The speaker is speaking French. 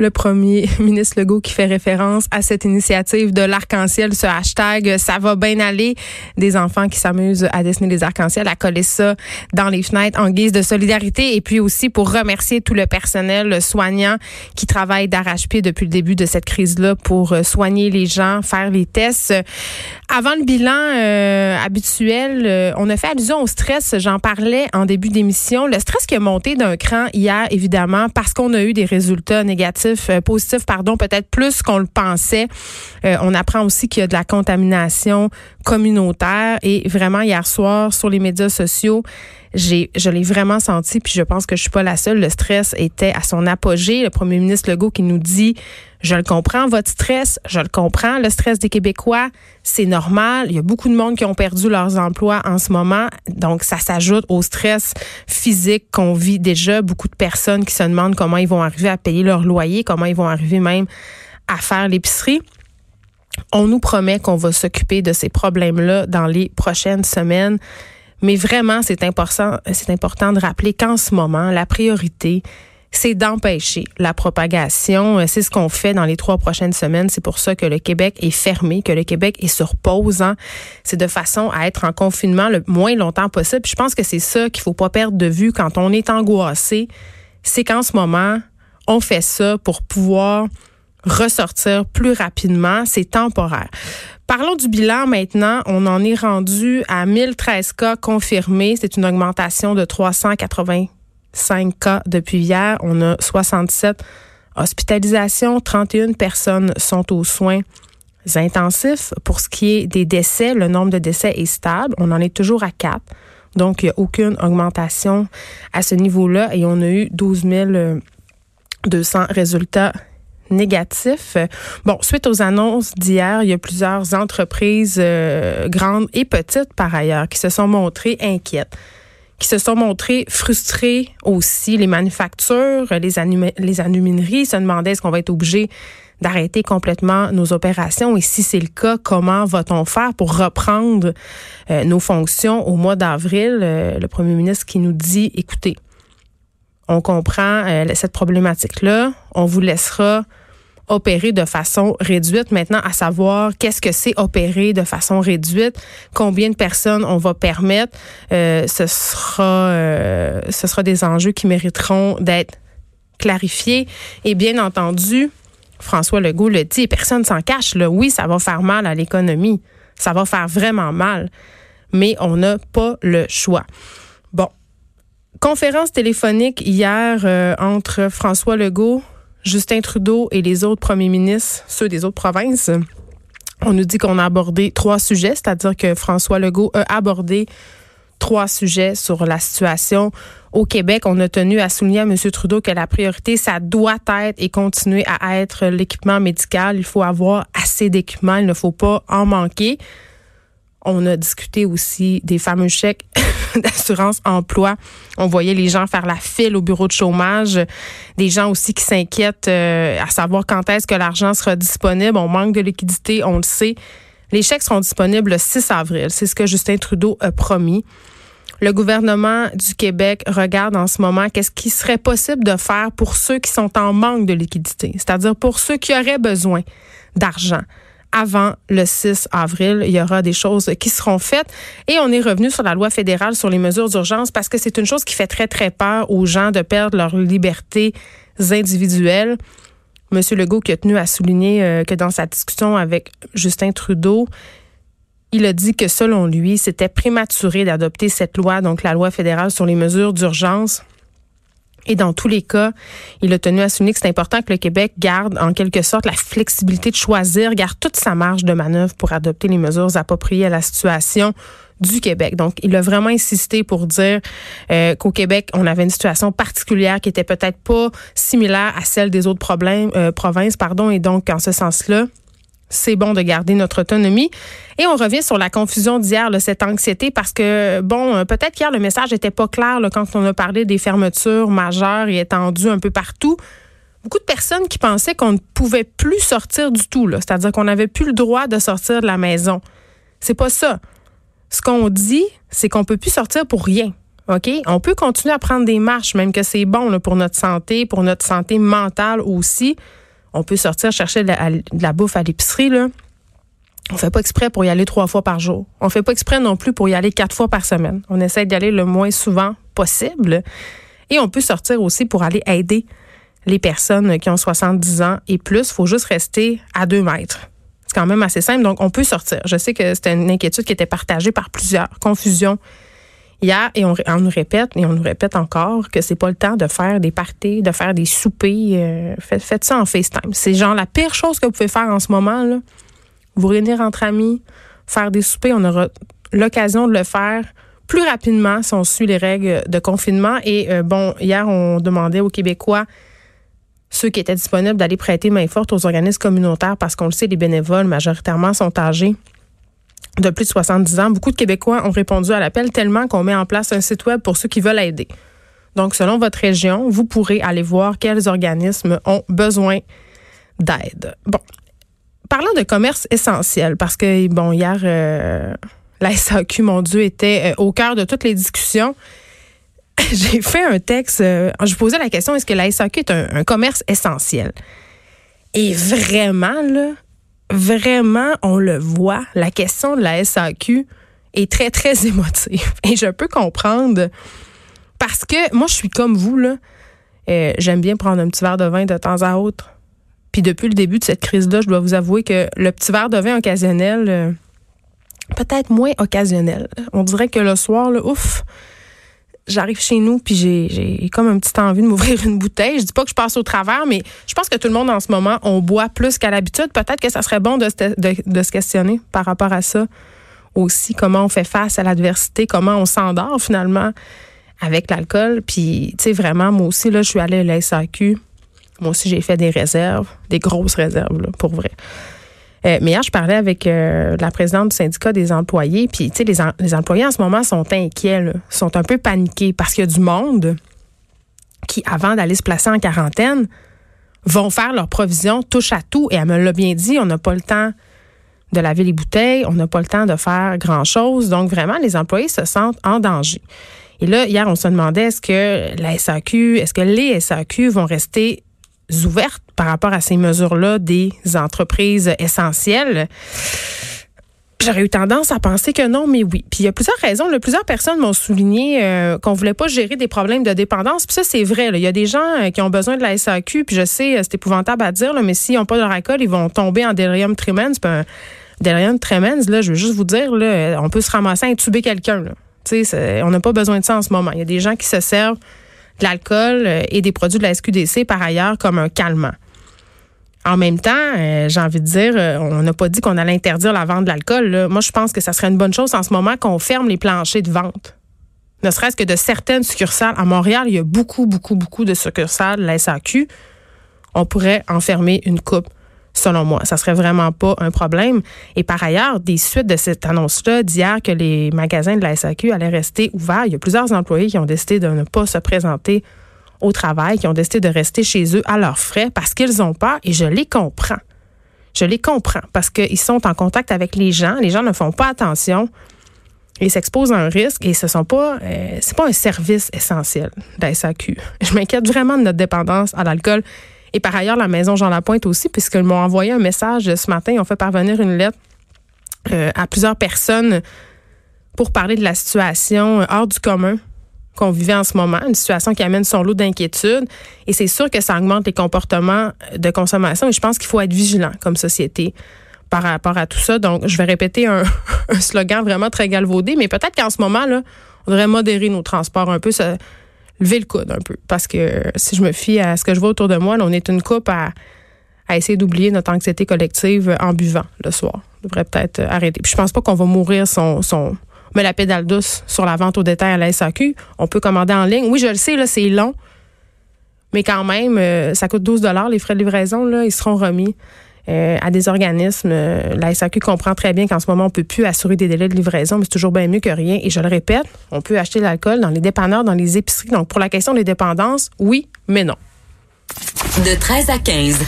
le premier ministre Legault qui fait référence à cette initiative de l'arc-en-ciel, ce hashtag ça va bien aller, des enfants qui s'amusent à dessiner des arcs-en-ciel, à coller ça dans les fenêtres en guise de solidarité et puis aussi pour remercier tout le personnel soignant qui travaille d'arrache-pied depuis le début de cette crise-là pour euh, soigner les gens, faire les tests. Avant le bilan euh, habituel, euh, on a fait allusion au stress, j'en parlais en début d'émission. Le stress qui a monté d'un cran hier, évidemment, parce qu'on a eu des résultats négatifs, euh, positifs, pardon, peut-être plus qu'on le pensait. on apprend aussi qu'il y a de la contamination communautaire et vraiment hier soir sur les médias sociaux, j'ai, je l'ai vraiment senti, puis je pense que je suis pas la seule. Le stress était à son apogée. Le premier ministre Legault qui nous dit, je le comprends, votre stress, je le comprends, le stress des Québécois, c'est normal. Il y a beaucoup de monde qui ont perdu leurs emplois en ce moment, donc ça s'ajoute au stress physique qu'on vit déjà. Beaucoup de personnes qui se demandent comment ils vont arriver à payer leur loyer, comment ils vont arriver même à faire l'épicerie. On nous promet qu'on va s'occuper de ces problèmes-là dans les prochaines semaines. Mais vraiment, c'est important, c'est important de rappeler qu'en ce moment, la priorité, c'est d'empêcher la propagation. C'est ce qu'on fait dans les trois prochaines semaines. C'est pour ça que le Québec est fermé, que le Québec est sur pause. Hein. C'est de façon à être en confinement le moins longtemps possible. je pense que c'est ça qu'il faut pas perdre de vue quand on est angoissé. C'est qu'en ce moment, on fait ça pour pouvoir ressortir plus rapidement. C'est temporaire. Parlons du bilan maintenant. On en est rendu à 1013 cas confirmés. C'est une augmentation de 385 cas depuis hier. On a 67 hospitalisations. 31 personnes sont aux soins intensifs. Pour ce qui est des décès, le nombre de décès est stable. On en est toujours à 4. Donc, il n'y a aucune augmentation à ce niveau-là. Et on a eu 12 200 résultats négatif. Bon, suite aux annonces d'hier, il y a plusieurs entreprises euh, grandes et petites par ailleurs qui se sont montrées inquiètes qui se sont montrées frustrées aussi. Les manufactures, les, les se demandaient est-ce qu'on va être obligé d'arrêter complètement nos opérations? Et si c'est le cas, comment va-t-on faire pour reprendre euh, nos fonctions au mois d'avril? Euh, le premier ministre qui nous dit, écoutez, on comprend cette problématique-là, on vous laissera opérer de façon réduite. Maintenant, à savoir qu'est-ce que c'est opérer de façon réduite, combien de personnes on va permettre, euh, ce sera euh, ce sera des enjeux qui mériteront d'être clarifiés. Et bien entendu, François Legault le dit, personne s'en cache. Là. Oui, ça va faire mal à l'économie, ça va faire vraiment mal, mais on n'a pas le choix. Bon, conférence téléphonique hier euh, entre François Legault, Justin Trudeau et les autres premiers ministres, ceux des autres provinces, on nous dit qu'on a abordé trois sujets, c'est-à-dire que François Legault a abordé trois sujets sur la situation au Québec. On a tenu à souligner à M. Trudeau que la priorité, ça doit être et continuer à être l'équipement médical. Il faut avoir assez d'équipements, il ne faut pas en manquer. On a discuté aussi des fameux chèques d'assurance emploi. On voyait les gens faire la file au bureau de chômage, des gens aussi qui s'inquiètent euh, à savoir quand est-ce que l'argent sera disponible. On manque de liquidité, on le sait. Les chèques seront disponibles le 6 avril. C'est ce que Justin Trudeau a promis. Le gouvernement du Québec regarde en ce moment qu'est-ce qui serait possible de faire pour ceux qui sont en manque de liquidité, c'est-à-dire pour ceux qui auraient besoin d'argent avant le 6 avril. Il y aura des choses qui seront faites. Et on est revenu sur la loi fédérale sur les mesures d'urgence parce que c'est une chose qui fait très, très peur aux gens de perdre leur liberté individuelle. Monsieur Legault qui a tenu à souligner euh, que dans sa discussion avec Justin Trudeau, il a dit que selon lui, c'était prématuré d'adopter cette loi, donc la loi fédérale sur les mesures d'urgence. Et dans tous les cas, il a tenu à souligner que c'est important que le Québec garde en quelque sorte la flexibilité de choisir, garde toute sa marge de manœuvre pour adopter les mesures appropriées à la situation du Québec. Donc, il a vraiment insisté pour dire euh, qu'au Québec, on avait une situation particulière qui était peut-être pas similaire à celle des autres euh, provinces, pardon, et donc en ce sens-là, c'est bon de garder notre autonomie. Et on revient sur la confusion d'hier, cette anxiété, parce que, bon, euh, peut-être qu'hier, le message n'était pas clair quand on a parlé des fermetures majeures et étendues un peu partout. Beaucoup de personnes qui pensaient qu'on ne pouvait plus sortir du tout, c'est-à-dire qu'on n'avait plus le droit de sortir de la maison. C'est pas ça. Ce qu'on dit, c'est qu'on peut plus sortir pour rien. OK? On peut continuer à prendre des marches, même que c'est bon pour notre santé, pour notre santé mentale aussi. On peut sortir chercher de la, bouffe à l'épicerie, là. On fait pas exprès pour y aller trois fois par jour. On fait pas exprès non plus pour y aller quatre fois par semaine. On essaie d'y aller le moins souvent possible. Et on peut sortir aussi pour aller aider les personnes qui ont 70 ans et plus. Faut juste rester à deux mètres. C'est quand même assez simple. Donc, on peut sortir. Je sais que c'était une inquiétude qui était partagée par plusieurs. Confusion hier et on, nous répète et on nous répète encore que c'est pas le temps de faire des parties, de faire des soupers. Euh, faites, ça en FaceTime. C'est genre la pire chose que vous pouvez faire en ce moment. Là. Vous réunir entre amis, faire des soupers. On aura l'occasion de le faire plus rapidement si on suit les règles de confinement. Et euh, bon, hier, on demandait aux Québécois ceux qui étaient disponibles d'aller prêter main forte aux organismes communautaires parce qu'on le sait, les bénévoles majoritairement sont âgés de plus de 70 ans. Beaucoup de Québécois ont répondu à l'appel tellement qu'on met en place un site web pour ceux qui veulent aider. Donc, selon votre région, vous pourrez aller voir quels organismes ont besoin d'aide. Bon, parlons de commerce essentiel parce que, bon, hier, euh, la mon Dieu, était euh, au cœur de toutes les discussions. j'ai fait un texte, euh, je posais la question, est-ce que la SAQ est un, commerce essentiel? Et vraiment, là, vraiment, on le voit, la question de la SAQ est très, très émotive. Et je peux comprendre parce que moi, je suis comme vous, là. Euh, j'aime bien prendre un petit verre de vin de temps à autre. Puis depuis le début de cette crise-là, je dois vous avouer que le petit verre de vin occasionnel, euh, peut-être moins occasionnel. On dirait que le soir, là, ouf, j'arrive chez nous puis j'ai comme un petit envie de m'ouvrir une bouteille. Je dis pas que je passe au travers, mais je pense que tout le monde en ce moment, on boit plus qu'à l'habitude. Peut-être que ça serait bon de, de, se questionner par rapport à ça aussi, comment on fait face à l'adversité, comment on s'endort finalement avec l'alcool? Puis, tu sais, vraiment, moi aussi, là, je suis allée à la SAQ. Moi aussi, j'ai fait des réserves, des grosses réserves, là, pour vrai. Euh, mais hier, je parlais avec euh, la présidente du syndicat des employés, puis tu sais, les, employés en ce moment sont inquiets, sont un peu paniqués parce qu'il y a du monde qui, avant d'aller se placer en quarantaine, vont faire leur provision touche à tout. Et elle me l'a bien dit, on n'a pas le temps de laver les bouteilles, on n'a pas le temps de faire grand-chose. Donc, vraiment, les employés se sentent en danger. Et là, hier, on se demandait est-ce que la SAQ, est-ce que les SAQ vont rester ouvertes par rapport à ces mesures-là des entreprises essentielles? J'aurais eu tendance à penser que non, mais oui. Puis il y a plusieurs raisons. plusieurs personnes m'ont souligné euh, qu'on voulait pas gérer des problèmes de dépendance. Puis ça, c'est vrai. Il y a des gens euh, qui ont besoin de la SAQ. Puis je sais, euh, c'est épouvantable à dire, mais s'ils n'ont pas de alcool, ils vont tomber en delirium tremens. Puis un delirium tremens, là, je veux juste vous dire, là, on peut se ramasser à intuber quelqu'un. On n'a pas besoin de ça en ce moment. Il y a des gens qui se servent l'alcool euh, et des produits de la SQDC par ailleurs comme un calmant. En même temps, euh, j'ai envie de dire, euh, on n'a pas dit qu'on allait interdire la vente de l'alcool. Moi, je pense que ça serait une bonne chose en ce moment qu'on ferme les planchers de vente. Ne serait-ce que de certaines succursales. À Montréal, il y a beaucoup, beaucoup, beaucoup de succursales de la SAQ. On pourrait en fermer une coupe selon moi. Ça serait vraiment pas un problème. Et par ailleurs, des suites de cette annonce-là d'hier que les magasins de la SAQ allaient rester ouverts, il y a plusieurs employés qui ont décidé de ne pas se présenter au travail, qui ont décidé de rester chez eux à leurs frais parce qu'ils ont peur et je les comprends. Je les comprends parce qu'ils sont en contact avec les gens. Les gens ne font pas attention et s'exposent à un risque et ce sont pas euh, c'est pas un service essentiel de la SAQ. Je m'inquiète vraiment de notre dépendance à l'alcool et par ailleurs, la maison Jean Lapointe aussi, puisqu'ils m'ont envoyé un message ce matin. Ils ont fait parvenir une lettre euh, à plusieurs personnes pour parler de la situation hors du commun qu'on vivait en ce moment, une situation qui amène son lot d'inquiétudes. Et c'est sûr que ça augmente les comportements de consommation. Et je pense qu'il faut être vigilant comme société par rapport à tout ça. Donc, je vais répéter un, slogan vraiment très galvaudé, mais peut-être qu'en ce moment, là, on devrait modérer nos transports un peu lever le coude un peu. Parce que si je me fie à ce que je vois autour de moi, on est une coupe à, essayer d'oublier notre anxiété collective en buvant le soir. On devrait peut-être arrêter. Puis je pense pas qu'on va mourir son, son mais la pédale douce sur la vente au détail à la SAQ. On peut commander en ligne. Oui, je le sais, là, c'est long. Mais quand même, euh, ça coûte 12 les frais de livraison, là, ils seront remis. Euh, à des organismes. Euh, la SAQ comprend très bien qu'en ce moment, on peut plus assurer des délais de livraison, mais c'est toujours bien mieux que rien. Et je le répète, on peut acheter l'alcool dans les dépanneurs, dans les épiceries. Donc, pour la question des dépendances, oui, mais non. De 13 à 15.